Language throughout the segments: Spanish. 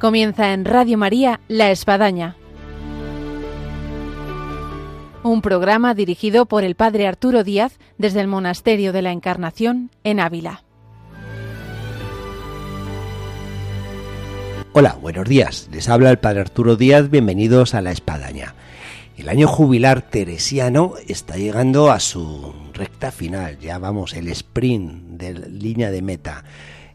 Comienza en Radio María La Espadaña. Un programa dirigido por el Padre Arturo Díaz desde el Monasterio de la Encarnación en Ávila. Hola, buenos días. Les habla el Padre Arturo Díaz. Bienvenidos a La Espadaña. El año jubilar teresiano está llegando a su recta final. Ya vamos, el sprint de línea de meta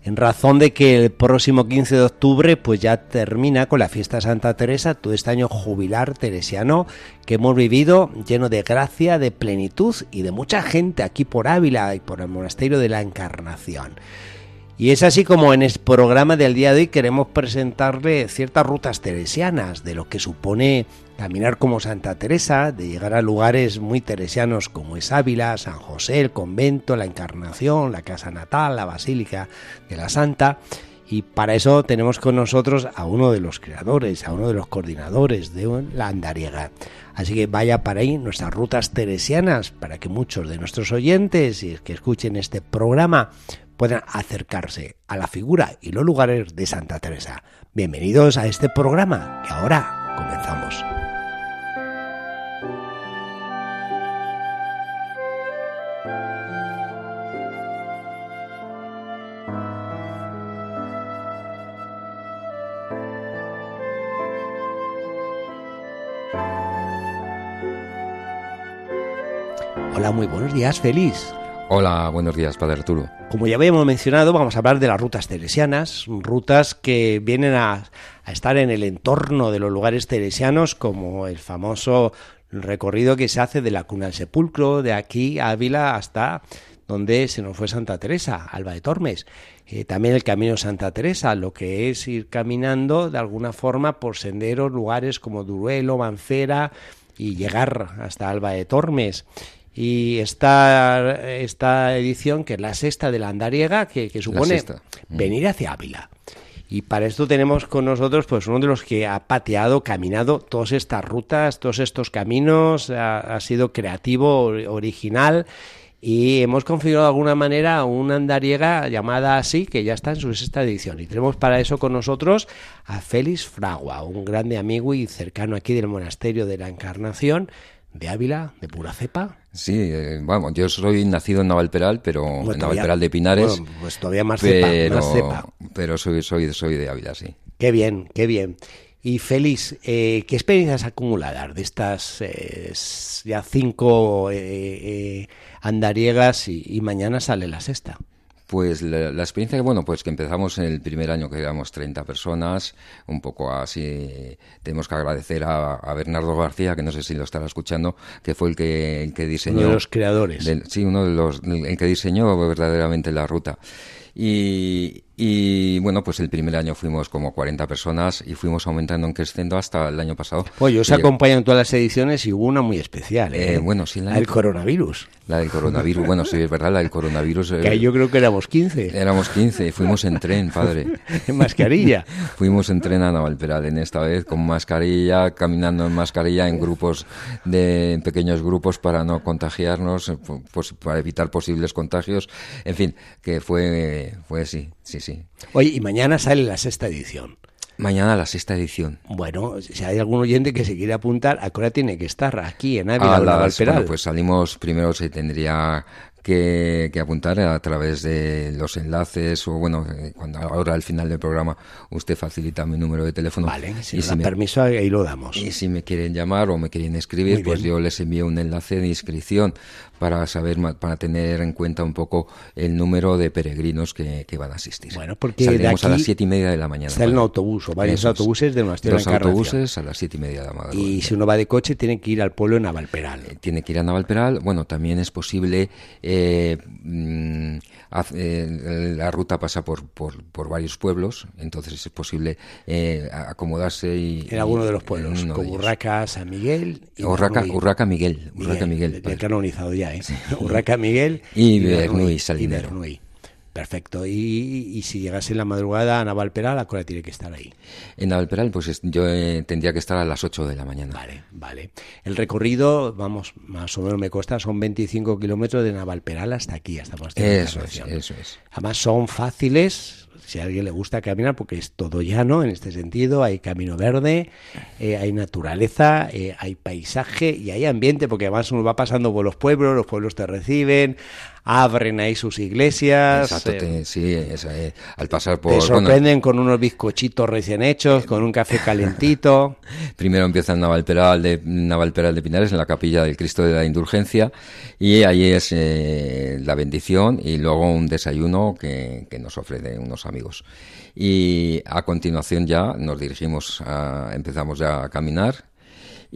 en razón de que el próximo 15 de octubre pues ya termina con la fiesta de Santa Teresa todo este año jubilar teresiano que hemos vivido lleno de gracia, de plenitud y de mucha gente aquí por Ávila y por el monasterio de la Encarnación. Y es así como en el programa del día de hoy queremos presentarle ciertas rutas teresianas de lo que supone caminar como Santa Teresa, de llegar a lugares muy teresianos como es Ávila, San José, el convento, la Encarnación, la casa natal, la Basílica de la Santa. Y para eso tenemos con nosotros a uno de los creadores, a uno de los coordinadores de la andariega. Así que vaya para ahí nuestras rutas teresianas para que muchos de nuestros oyentes y que escuchen este programa puedan acercarse a la figura y los lugares de Santa Teresa. Bienvenidos a este programa que ahora comenzamos. Hola, muy buenos días, feliz. Hola, buenos días, Padre Arturo. Como ya habíamos mencionado, vamos a hablar de las rutas teresianas, rutas que vienen a, estar en el entorno de los lugares teresianos, como el famoso recorrido que se hace de la cuna al sepulcro, de aquí a Ávila hasta donde se nos fue Santa Teresa, Alba de Tormes. Eh, también el Camino Santa Teresa, lo que es ir caminando de alguna forma por senderos, lugares como Duruelo, Mancera y llegar hasta Alba de Tormes y esta, esta edición, que es la sexta de la andariega, que, supone mm. venir hacia Ávila. Y para esto tenemos con nosotros pues uno de los que ha pateado, caminado todas estas rutas, todos estos caminos, ha, sido creativo, original y hemos configurado de alguna manera una andariega llamada así, que ya está en su sexta edición. Y tenemos para eso con nosotros a Félix Fragua, un grande amigo y cercano aquí del Monasterio de la Encarnación, de Ávila, de pura cepa. Sí, eh, bueno, yo soy nacido en Navalperal, pero en Navalperal de Pinares. pues todavía más cepa, más cepa. Pero soy, soy, soy de Ávila, sí. Qué bien, qué bien. Y Félix, eh, ¿qué experiencias acumuladas de estas eh, ya cinco andariegas y, y mañana sale la sexta? Pues la, experiencia que, bueno, pues que empezamos en el primer año que éramos 30 personas, un poco así, tenemos que agradecer a, Bernardo García, que no sé si lo estará escuchando, que fue el que, el que diseñó... Uno de los creadores. sí, uno de los, el que diseñó verdaderamente la ruta. Y, y bueno, pues el primer año fuimos como 40 personas y fuimos aumentando en creciendo hasta el año pasado. Pues yo os acompaño en todas las ediciones y hubo una muy especial. ¿eh? eh bueno, sí, la, del coronavirus. La del coronavirus, bueno, sí, es verdad, la del coronavirus. Que yo creo que éramos 15. Éramos 15 y fuimos en tren, padre. en mascarilla. fuimos en tren a Navalperal, en esta vez con mascarilla, caminando en mascarilla en grupos, de en pequeños grupos para no contagiarnos, pues, para evitar posibles contagios. En fin, que fue, fue así, sí, sí. Oye, y mañana sale la sexta edición. Mañana la sexta edición. Bueno, si hay algún oyente que se quiere apuntar, ¿a qué hora tiene que estar? Aquí en Ávila, la, bueno, pues salimos, primero se tendría que, apuntar a través de los enlaces o bueno, eh, cuando ahora al final del programa usted facilita mi número de teléfono. Vale, si y si permiso ahí lo damos. Y si me quieren llamar o me quieren escribir, pues yo les envío un enlace de inscripción para saber, para tener en cuenta un poco el número de peregrinos que, van a asistir. Bueno, porque Saldremos a las siete y media de la mañana. Sale un autobús o varios autobuses de nuestra Los autobuses a las siete y media de la mañana. Y si uno va de coche, tiene que ir al pueblo de Navalperal. Eh, tiene que ir a Navalperal. Bueno, también es posible eh, eh, la ruta pasa por, por, varios pueblos, entonces es posible eh, acomodarse y, en alguno de los pueblos, como Urraca, San Miguel y Urraca, Urraca Miguel, Urraca Miguel, Miguel canonizado ya, ¿eh? Urraca Miguel y, y Salinero. Perfecto. Y, si llegase en la madrugada a Navalperal, ¿a qué hora tiene que estar ahí? En Navalperal, pues yo eh, tendría que estar a las 8 de la mañana. Vale, vale. El recorrido, vamos, más o menos me cuesta, son 25 kilómetros de Navalperal hasta aquí, hasta Eso es, eso es. Además son fáciles, si a alguien le gusta caminar, porque es todo llano en este sentido, hay camino verde, eh, hay naturaleza, eh, hay paisaje y hay ambiente, porque además uno va pasando por los pueblos, los pueblos te reciben, abren ahí sus iglesias. Exacto, eh, sí, eh, al pasar por... Te sorprenden con unos bizcochitos recién hechos, con un café calentito. Primero empieza en Navalperal de, Navalperal de Pinares, en la capilla del Cristo de la Indulgencia, y ahí es eh, la bendición y luego un desayuno que, que nos ofrecen unos amigos. Y a continuación ya nos dirigimos, a, empezamos ya a caminar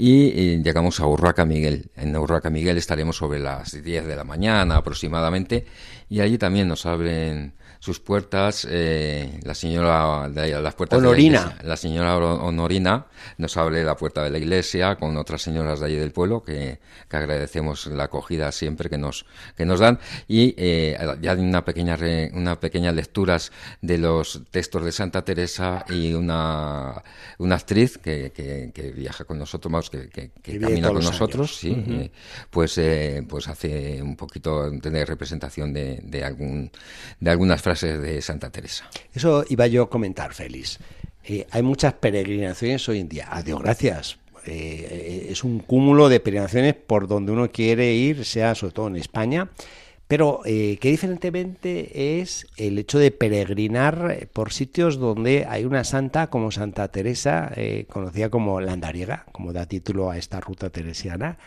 y, llegamos a Urraca Miguel. En Urraca Miguel estaremos sobre las 10 de la mañana aproximadamente y allí también nos abren sus puertas, eh, la señora de las puertas Honorina. la, señora Honorina nos abre la puerta de la iglesia con otras señoras de allí del pueblo que, que agradecemos la acogida siempre que nos que nos dan. Y eh, ya hay una pequeña una pequeña lecturas de los textos de Santa Teresa y una una actriz que, que, viaja con nosotros más que, que camina con nosotros sí eh, pues eh, pues hace un poquito de representación de, de algún de algunas de Santa Teresa. Eso iba yo a comentar, Félix. Eh, hay muchas peregrinaciones hoy en día. Adiós, gracias. Eh, eh, es un cúmulo de peregrinaciones por donde uno quiere ir, sea sobre todo en España. Pero eh, qué diferentemente es el hecho de peregrinar por sitios donde hay una santa como Santa Teresa, conocida como la Andariega, como da título a esta ruta teresiana,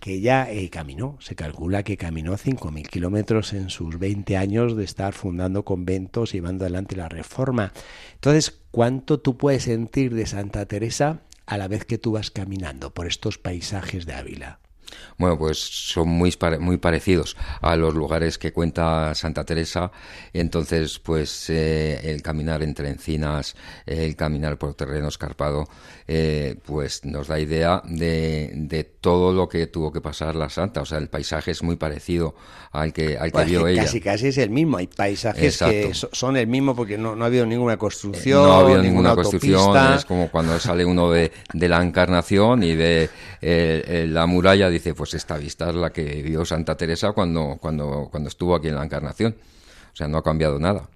que ella eh, caminó, se calcula que caminó 5.000 kilómetros en sus 20 años de estar fundando conventos y llevando adelante la reforma. Entonces, ¿cuánto tú puedes sentir de Santa Teresa a la vez que tú vas caminando por estos paisajes de Ávila? Bueno, pues son muy, muy parecidos a los lugares que cuenta Santa Teresa. Entonces, pues eh, el caminar entre encinas, el caminar por terreno escarpado, eh, pues nos da idea de, de, todo lo que tuvo que pasar la Santa. O sea, el paisaje es muy parecido al que, al que pues vio ella. Casi, casi es el mismo. Hay paisajes que son el mismo porque no, no ha habido ninguna construcción. no ha habido ninguna, construcción. Es como cuando sale uno de, de la Encarnación y eh, la muralla, dice, pues esta vista es la que vio Santa Teresa cuando, cuando, cuando estuvo aquí en la Encarnación. O sea, no ha cambiado nada.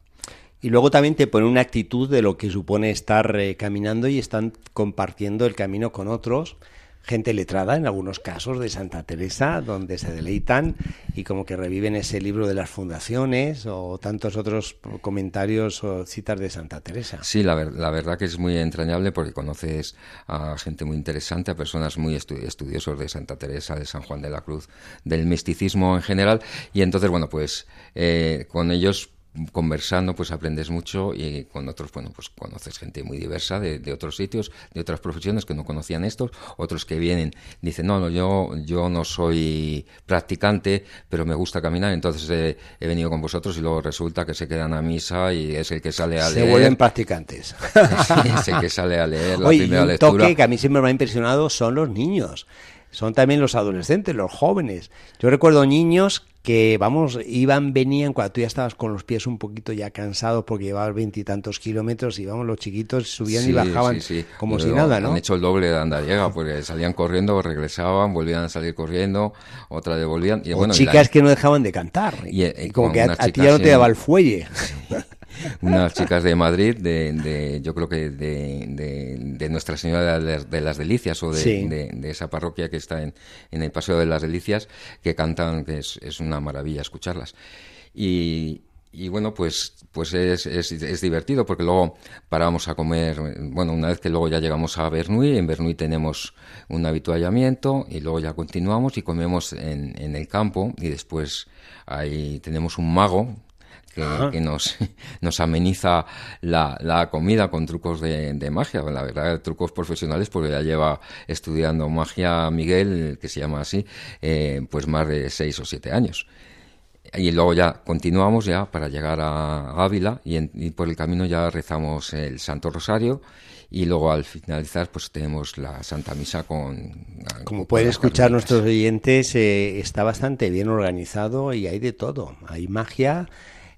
Y luego también te pone una actitud de lo que supone estar eh, caminando y están compartiendo el camino con otros gente letrada en algunos casos de Santa Teresa, donde se deleitan y como que reviven ese libro de las fundaciones o tantos otros comentarios o citas de Santa Teresa. Sí, la, la verdad que es muy entrañable porque conoces a gente muy interesante, a personas muy estudiosos de Santa Teresa, de San Juan de la Cruz, del misticismo en general y entonces, bueno, pues eh, con ellos conversando pues aprendes mucho y con otros bueno pues conoces gente muy diversa de, de, otros sitios de otras profesiones que no conocían estos otros que vienen dicen no, no yo yo no soy practicante pero me gusta caminar entonces he, venido con vosotros y luego resulta que se quedan a misa y es el que sale a leer se vuelven practicantes. Es el que sale a leer la primera un toque que a mí siempre me ha impresionado son los niños son también los adolescentes, los jóvenes. Yo recuerdo niños que, vamos, iban, venían, cuando tú ya estabas con los pies un poquito ya cansados porque llevabas veintitantos kilómetros y, vamos, los chiquitos subían y bajaban como si nada, ¿no? Han hecho el doble de andallega porque salían corriendo, regresaban, volvían a salir corriendo, otra vez volvían. Y, o chicas que no dejaban de cantar. Y, eh, como que a, ti ya no te daba el fuelle. Unas chicas de Madrid, de, de yo creo que de, de, Nuestra Señora de, las Delicias o de, esa parroquia que está en, en, el Paseo de las Delicias, que cantan, que es, es una maravilla escucharlas. Y, y bueno, pues, pues es, es, es, divertido porque luego paramos a comer, bueno, una vez que luego ya llegamos a Bernuy, en Bernuy tenemos un habituallamiento y luego ya continuamos y comemos en, en el campo y después ahí tenemos un mago que, nos, nos ameniza la, la, comida con trucos de, de, magia. La verdad, trucos profesionales, porque ya lleva estudiando magia Miguel, que se llama así, eh, pues más de seis o siete años. Y luego ya continuamos ya para llegar a Ávila y, y, por el camino ya rezamos el Santo Rosario y luego al finalizar pues tenemos la Santa Misa con... Como pueden escuchar nuestros oyentes, eh, está bastante bien organizado y hay de todo. Hay magia,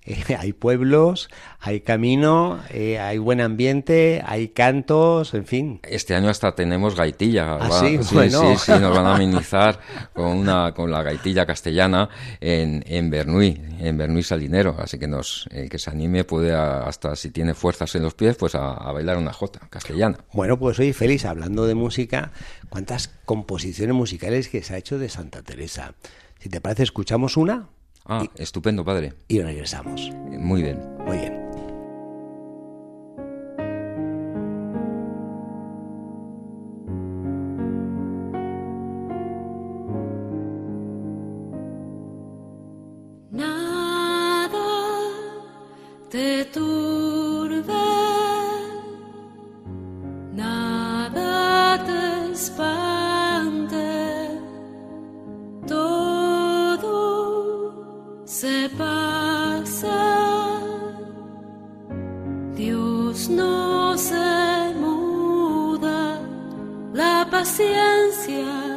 eh, hay pueblos, hay camino, eh, hay buen ambiente, hay cantos, en fin. Este año hasta tenemos gaitilla. ¿Ah, sí? sí, Bueno. sí, sí, nos van a amenizar con una con la gaitilla castellana en, en Bernuy, en Bernuy Salinero. Así que nos el que se anime puede a- hasta si tiene fuerzas en los pies, pues a, a bailar una jota castellana. Bueno, pues hoy Félix, hablando de música, ¿cuántas composiciones musicales que se ha hecho de Santa Teresa? Si te parece, escuchamos una Ah, estupendo, padre. y regresamos. Muy bien. Muy bien. Se pasa, Dios no se muda, la paciencia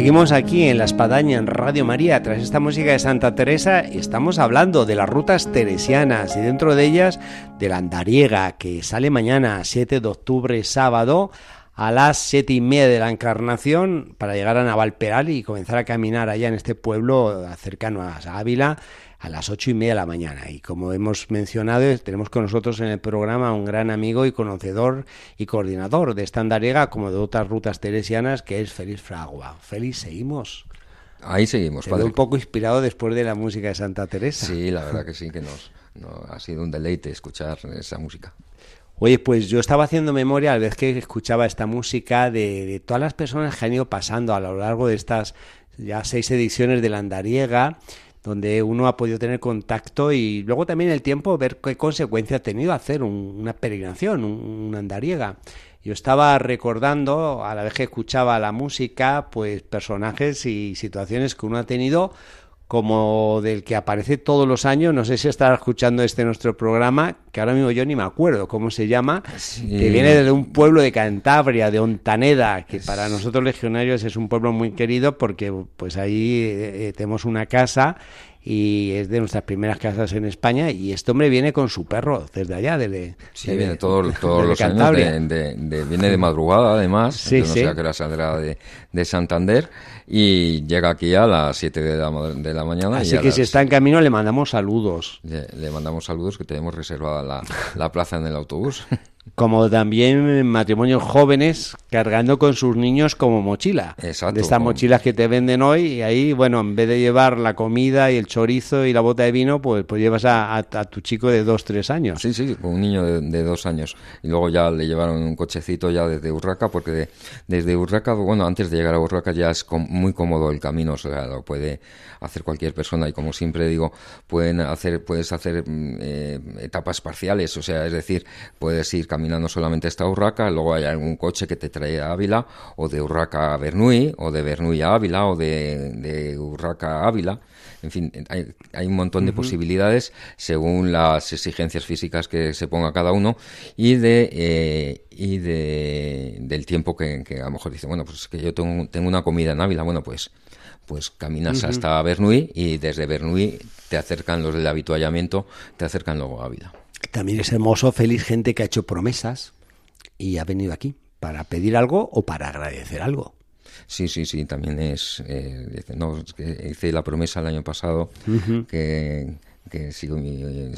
seguimos aquí en La Espadaña, en Radio María. Tras esta música de Santa Teresa, estamos hablando de las rutas teresianas y dentro de ellas de la Andariega, que sale mañana, 7 de octubre, sábado, a las siete y media de la Encarnación, para llegar a Navalperal y comenzar a caminar allá en este pueblo cercano a Ávila a las ocho y media de la mañana. Y como hemos mencionado, tenemos con nosotros en el programa un gran amigo y conocedor y coordinador de esta andariega, como de otras rutas teresianas, que es Félix Fragua. Félix, seguimos. Ahí seguimos, Te padre. un poco inspirado después de la música de Santa Teresa. Sí, la verdad que sí, que nos, no- ha sido un deleite escuchar esa música. Oye, pues yo estaba haciendo memoria al vez que escuchaba esta música de, de todas las personas que han ido pasando a lo largo de estas ya seis ediciones de la Andariega, donde uno ha podido tener contacto y luego también el tiempo ver qué consecuencia ha tenido hacer un- una peregrinación, un- una Andariega. Yo estaba recordando, a la vez que escuchaba la música, pues personajes y situaciones que uno ha tenido como del que aparece todos los años, no sé si estará escuchando este nuestro programa, que ahora mismo yo ni me acuerdo cómo se llama, Sí. que viene de un pueblo de Cantabria, de Ontaneda, que para nosotros legionarios es un pueblo muy querido porque pues ahí eh, eh, tenemos una casa y es de nuestras primeras casas en España y este hombre viene con su perro desde allá, desde, Sí, viene todo- todos los años, de, de- de- viene de madrugada además, Sí, sí. no sé a qué hora saldrá de, de Santander y llega aquí a las 7 de la, de la mañana. Así que si está en camino le mandamos saludos. le, le mandamos saludos que tenemos reservada la, la plaza en el autobús. Como también matrimonios jóvenes cargando con sus niños como mochila. Exacto, De estas mochilas que te venden hoy y ahí, bueno, en vez de llevar la comida y el chorizo y la bota de vino, pues, pues llevas a, a- a tu chico de dos, tres años. Sí, sí, un niño de, de dos años. Y luego ya le llevaron un cochecito ya desde Urraca, porque de- desde Urraca, bueno, antes de llegar a Urraca ya es com- muy cómodo el camino, o sea, lo puede hacer cualquier persona. Y como siempre digo, pueden hacer, puedes hacer mm, eh, etapas parciales, o sea, es decir, puedes ir caminando caminando solamente hasta Urraca, luego hay algún coche que te trae a Ávila, o de Urraca a Bernuy, o de Bernuy a Ávila, o de, de Urraca a Ávila. En fin, hay, hay un montón de posibilidades según las exigencias físicas que se ponga cada uno y de eh, y de, del tiempo que, que a lo mejor dice, bueno, pues es que yo tengo, tengo una comida en Ávila, bueno, pues pues caminas hasta Bernuy y desde Bernuy te acercan los del habituallamiento, te acercan luego a Ávila. También es hermoso, feliz gente que ha hecho promesas y ha venido aquí para pedir algo o para agradecer algo. Sí, sí, sí, también es. eh, no, es que hice la promesa el año pasado que, que si mi,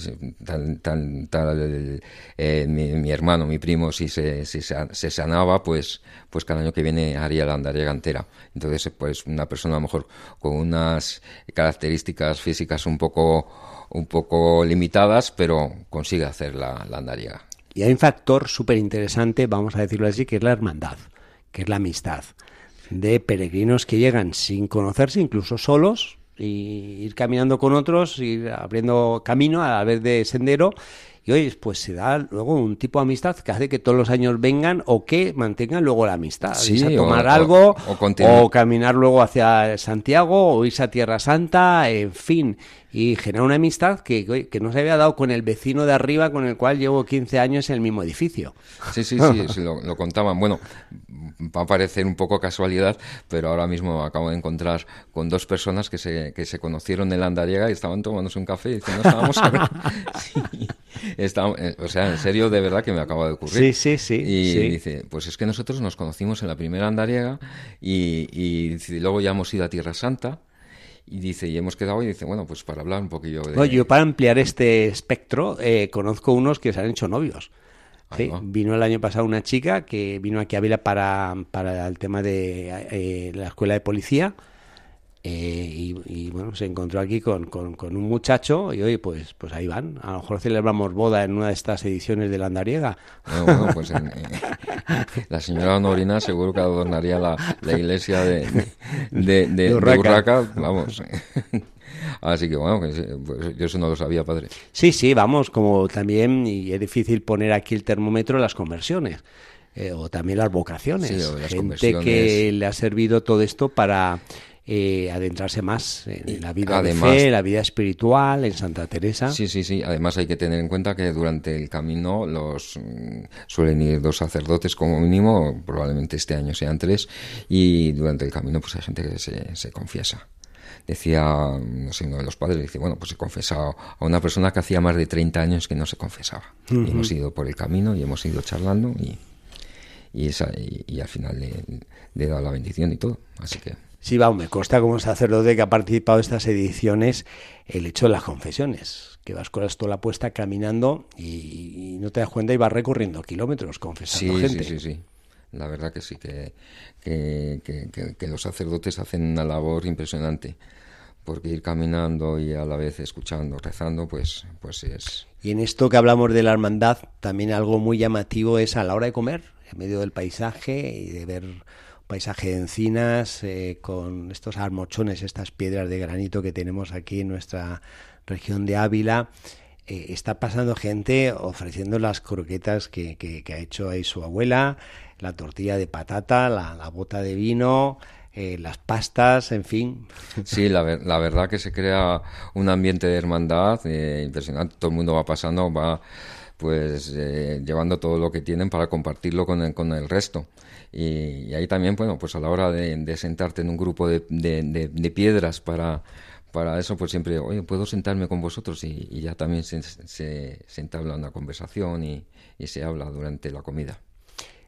tal, tal, tal, eh, mi, mi hermano, mi primo, si se, si se, sanaba, pues, pues cada año que viene haría la andariega entera. Entonces, pues una persona a lo mejor con unas características físicas un poco, un poco limitadas, pero consigue hacer la, la andariega. Y hay un factor súper interesante, vamos a decirlo así, que es la hermandad, que es la amistad de peregrinos que llegan sin conocerse, incluso solos, y ir caminando con otros, ir abriendo camino a la vez de sendero. Y oye, pues se da luego un tipo de amistad que hace que todos los años vengan o que mantengan luego la amistad. Sí, irse a tomar o- algo, o o caminar luego hacia Santiago, o irse a Tierra Santa, en fin. Y generar una amistad que, que no se había dado con el vecino de arriba con el cual llevo 15 años en el mismo edificio. Sí, sí, sí, sí, lo, lo contaban. Bueno, va a parecer un poco casualidad, pero ahora mismo acabo de encontrar con dos personas que se, que se conocieron en la andariega y estaban tomándose un café y dicen, no estábamos hablando". Sí, estábamos- eh, o sea, en serio, de verdad que me acaba de ocurrir. Sí, sí, sí, Y sí. dice, pues es que nosotros nos conocimos en la primera andariega y, y dice, luego ya hemos ido a Tierra Santa. Y dice, y hemos quedado y dice, bueno, pues para hablar un poquillo de... No, yo para ampliar este espectro eh, conozco unos que se han hecho novios. Va. vino el año pasado una chica que vino aquí a Ávila para, para el tema de eh, la escuela de policía eh, y, y, bueno, se encontró aquí con, con- con un muchacho y oye, pues, pues ahí van. A lo mejor celebramos boda en una de estas ediciones de la Andariega. Bueno, bueno, pues en- eh, la señora Honorina seguro que adornaría la, la iglesia de, de, de- de Urraca. Urraca, vamos. Así que bueno, que sí, pues yo eso no lo sabía, padre. Sí, sí, vamos, como también, y es difícil poner aquí el termómetro, las conversiones. eh, o también las vocaciones. Sí, o las Gente que le ha servido todo esto para eh, adentrarse más en la vida además- de fe, la vida espiritual, en Santa Teresa. Sí, sí, sí. Además hay que tener en cuenta que durante el camino los mm, suelen ir dos sacerdotes como mínimo, probablemente este año sean tres, y durante el camino pues hay gente que se, se confiesa. Decía, no sé, uno de los padres, dice, bueno, pues he confesado a una persona que hacía más de 30 años que no se confesaba. Y hemos ido por el camino y hemos ido charlando y, y, esa, y, y al final le, le he dado la bendición y todo. Así que... Sí, vamos, me consta como sacerdote que ha participado de estas ediciones el hecho de las confesiones, que vas con la puesta caminando y, y no te das cuenta y vas recorriendo kilómetros confesando Sí, gente. sí, sí, sí. La verdad que sí, que, que, que- que- los sacerdotes hacen una labor impresionante. Porque ir caminando y a la vez escuchando, rezando, pues, pues es... Y en esto que hablamos de la hermandad, también algo muy llamativo es a la hora de comer, en medio del paisaje y de ver paisaje de encinas eh, con estos armochones, estas piedras de granito que tenemos aquí en nuestra región de Ávila. eh, está pasando gente ofreciendo las croquetas que, ha hecho ahí su abuela, la tortilla de patata, la, bota de vino, eh, las pastas, en fin. Sí, la, ver- la verdad que se crea un ambiente de hermandad impresionante. Todo el mundo va pasando, va pues eh, llevando todo lo que tienen para compartirlo con el, resto. Y, ahí también, bueno, pues a la hora de, sentarte en un grupo de, piedras para, para eso, pues siempre, oye, puedo sentarme con vosotros y, ya también se, entabla una conversación y, y se habla durante la comida.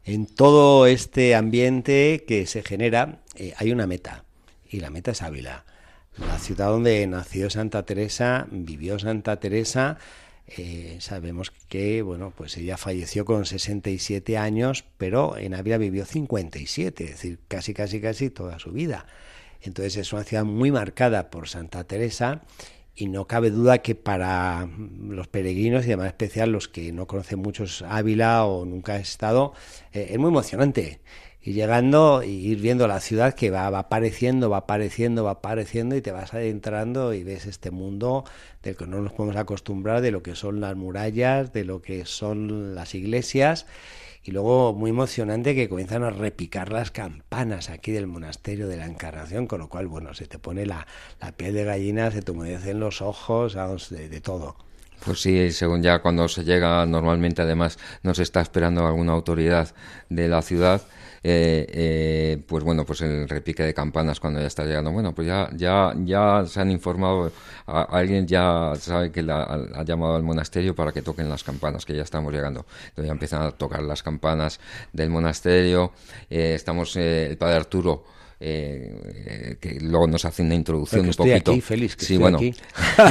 En todo este ambiente que se genera eh, hay una meta y la meta es Ávila, la ciudad donde nació Santa Teresa, vivió Santa Teresa. Eh, sabemos que bueno, pues ella falleció con 67 años, pero en Ávila vivió 57, es decir, casi, casi, casi toda su vida. Entonces es una ciudad muy marcada por Santa Teresa y no cabe duda que para los peregrinos y de manera especial los que no conocen muchos Ávila o nunca han estado, eh, es muy emocionante. Y llegando y ir viendo la ciudad que va, va apareciendo, va apareciendo, va apareciendo y te vas adentrando y ves este mundo del que no nos podemos acostumbrar, de lo que son las murallas, de lo que son las iglesias y luego muy emocionante que comienzan a repicar las campanas aquí del monasterio de la Encarnación, con lo cual, bueno, se te pone la, la piel de gallina, se te humedecen los ojos, vamos, de, de todo. Pues sí, según ya cuando se llega, normalmente además nos está esperando alguna autoridad de la ciudad eh, eh, pues bueno, pues el repique de campanas cuando ya está llegando. Bueno, pues ya, ya, ya se han informado, alguien ya sabe que la, ha llamado al monasterio para que toquen las campanas, que ya estamos llegando. Entonces ya empiezan a tocar las campanas del monasterio. Eh, estamos, el padre Arturo eh, que luego nos hace una introducción un poquito. Aquí, feliz, que sí, estoy bueno, aquí.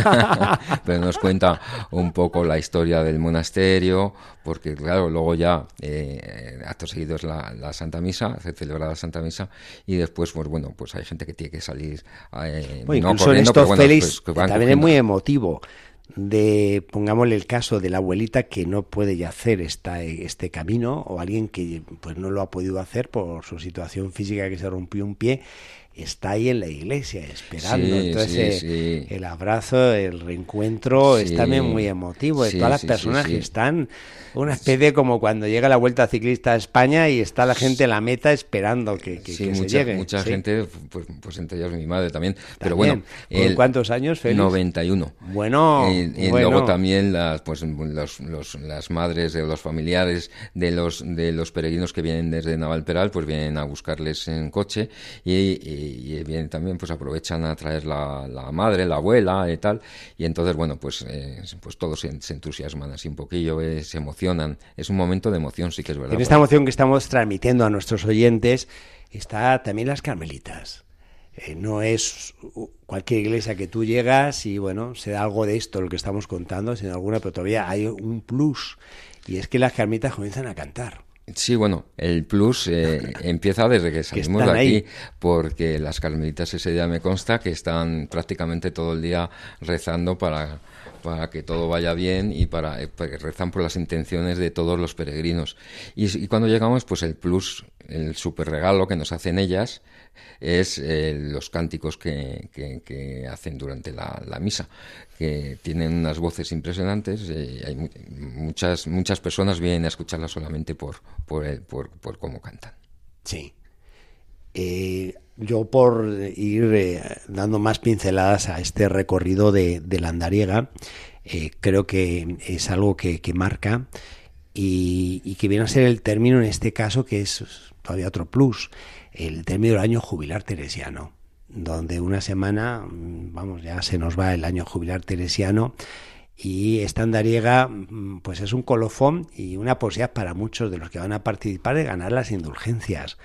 pero nos cuenta un poco la historia del monasterio, porque claro, luego ya, eh, acto seguido es la, la, Santa Misa, se celebra la Santa Misa, y después, pues bueno, pues hay gente que tiene que salir. Eh, Bueno, no corriendo, pero bueno, Félix, pues, que también es muy emotivo de, pongámosle el caso de la abuelita que no puede ya hacer este camino o alguien que pues no lo ha podido hacer por su situación física que se rompió un pie está ahí en la iglesia esperando Sí, entonces sí, eh, sí. el abrazo el reencuentro es también muy emotivo todas las personas que están una especie como cuando llega la vuelta ciclista a España y está la gente en la meta esperando que, se llegue mucha gente, pues, pues entre ellas mi madre también. Pero bueno, ¿Con cuántos años, Félix? 91. Bueno, Y, y bueno. luego también las, pues, los, los- las madres de los familiares de los, de los peregrinos que vienen desde Navalperal, pues vienen a buscarles en coche y, y- y vienen también, pues aprovechan a traer la, la madre, la abuela y tal. Y entonces, bueno, pues, eh, pues todos se, se entusiasman así un poquillo, eh, se emocionan. Es un momento de emoción, sí que es verdad. En esta emoción que estamos transmitiendo a nuestros oyentes está también las carmelitas. Eh, no es cualquier iglesia que tú llegas y bueno, se da algo de esto, lo que estamos contando, sino alguna, pero todavía hay un plus. Y es que las carmelitas comienzan a cantar. Sí, bueno, el plus eh, empieza desde que salimos de aquí, ahí. porque las carmelitas ese día me consta que están prácticamente todo el día rezando para, para que todo vaya bien y para eh, porque rezan por las intenciones de todos los peregrinos. Y, y cuando llegamos, pues el plus, el super regalo que nos hacen ellas es eh, los cánticos que, que- hacen durante la, la misa, que tienen unas voces impresionantes. eh, hay mu- muchas, muchas personas vienen a escucharlas solamente por, por, el- por, por cómo cantan. Sí. Eh, yo por ir eh, dando más pinceladas a este recorrido de, la andariega, creo que es algo que, marca y que viene a ser el término en este caso que es todavía otro plus, el término del año jubilar teresiano, donde una semana, mm, vamos, ya se nos va el año jubilar teresiano y esta andariega mm, pues es un colofón y una posibilidad para muchos de los que van a participar de ganar las indulgencias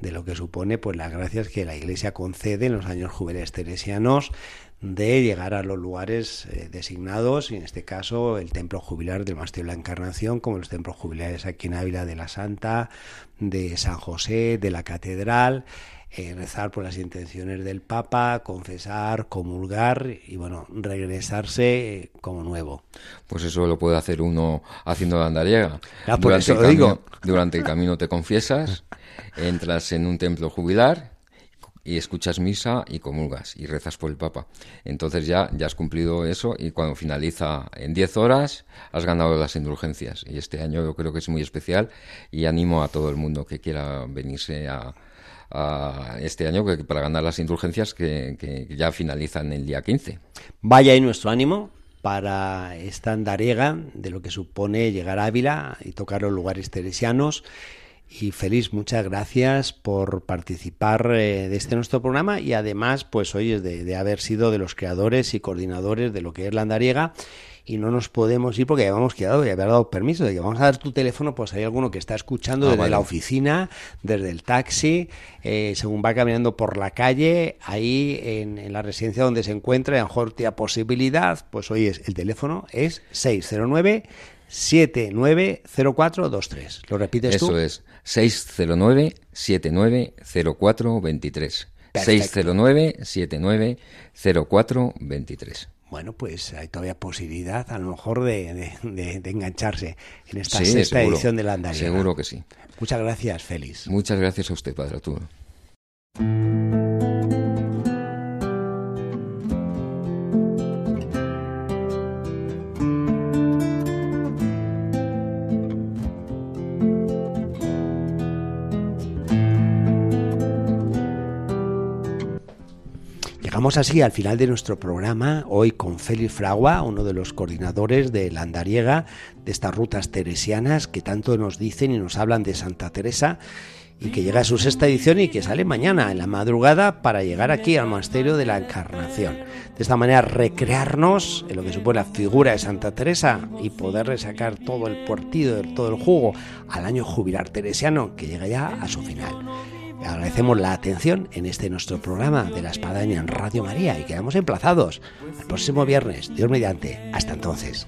de lo que supone pues las gracias que la Iglesia concede en los años jubilares teresianos de llegar a los lugares eh, designados, y en este caso el templo jubilar del Monasterio de la Encarnación, como los templos jubilares aquí en Ávila de la Santa, de San José, de la Catedral, eh, rezar por las intenciones del Papa, confesar, comulgar y bueno, regresarse eh, como nuevo. Pues eso lo puede hacer uno haciendo la andariega. Ah, el digo. camino, durante el camino te confiesas, entras en un templo jubilar y escuchas misa y comulgas y rezas por el Papa. Entonces ya, ya has cumplido eso y cuando finaliza en 10 horas has ganado las indulgencias. Y este año yo creo que es muy especial y animo a todo el mundo que quiera venirse a, a este año que- para ganar las indulgencias que, ya finalizan el día 15. Vaya ahí nuestro ánimo para esta andariega de lo que supone llegar a Ávila y tocar los lugares teresianos. Y Feliz, muchas gracias por participar eh, de este nuestro programa y además, pues oye, de, de haber sido de los creadores y coordinadores de lo que es la andariega. Y no nos podemos ir porque ya habíamos quedado y haber dado permiso de que vamos a dar tu teléfono, pues hay alguno que está escuchando Ah, desde vale. la oficina, desde el taxi, eh, según va caminando por la calle, ahí en, en la residencia donde se encuentra, a lo mejor tiene posibilidad, pues oye, el teléfono es 609 790423. ¿Lo repites tú? Eso es 609-790423. Perfecto. 609-790423. bueno, pues hay todavía posibilidad a lo mejor de, engancharse en esta sexta edición de la Andariega. Seguro que sí. Muchas gracias, Félix. Muchas gracias a usted, Padre Arturo. Llegamos así al final de nuestro programa, hoy con Félix Fragua, uno de los coordinadores de la Andariega, de estas rutas teresianas que tanto nos dicen y nos hablan de Santa Teresa y que llega a su sexta edición y que sale mañana en la madrugada para llegar aquí al Monasterio de la Encarnación. De esta manera recrearnos en lo que supone la figura de Santa Teresa y poder sacar todo el partido, todo el jugo al año jubilar teresiano que llega ya a su final. Agradecemos la atención en este nuestro programa de la Espadaña en Radio María y quedamos emplazados el próximo viernes, Dios mediante. Hasta entonces.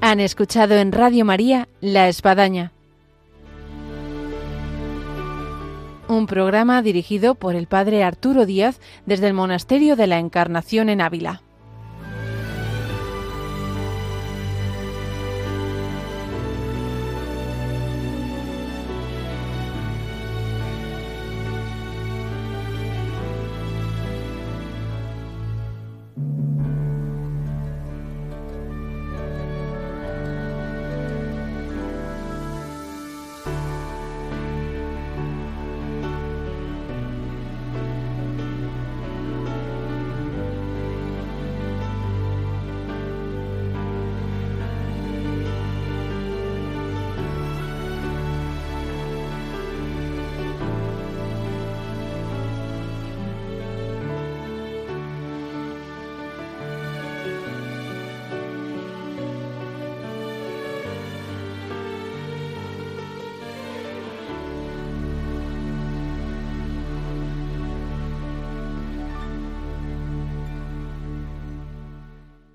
Han escuchado en Radio María La Espadaña. Un programa dirigido por el padre Arturo Díaz desde el Monasterio de la Encarnación en Ávila.